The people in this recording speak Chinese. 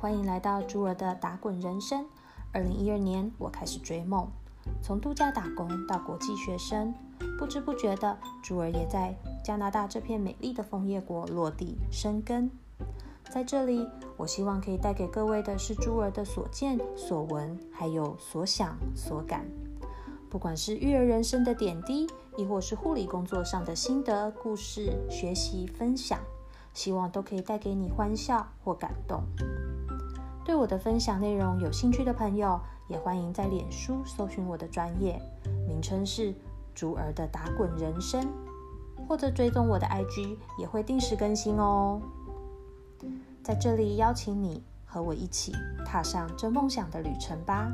欢迎来到朱儿的打滚人生。二零一二年，我开始追梦，从度假打工到国际学生，不知不觉的，朱儿也在加拿大这片美丽的枫叶国落地生根。在这里，我希望可以带给各位的是朱儿的所见所闻，还有所想所感。不管是育儿人生的点滴，亦或是护理工作上的心得故事、学习分享，希望都可以带给你欢笑或感动。对我的分享内容有兴趣的朋友，也欢迎在脸书搜寻我的专业，名称是“竹儿的打滚人生”，或者追踪我的 IG，也会定时更新哦。在这里邀请你和我一起踏上这梦想的旅程吧。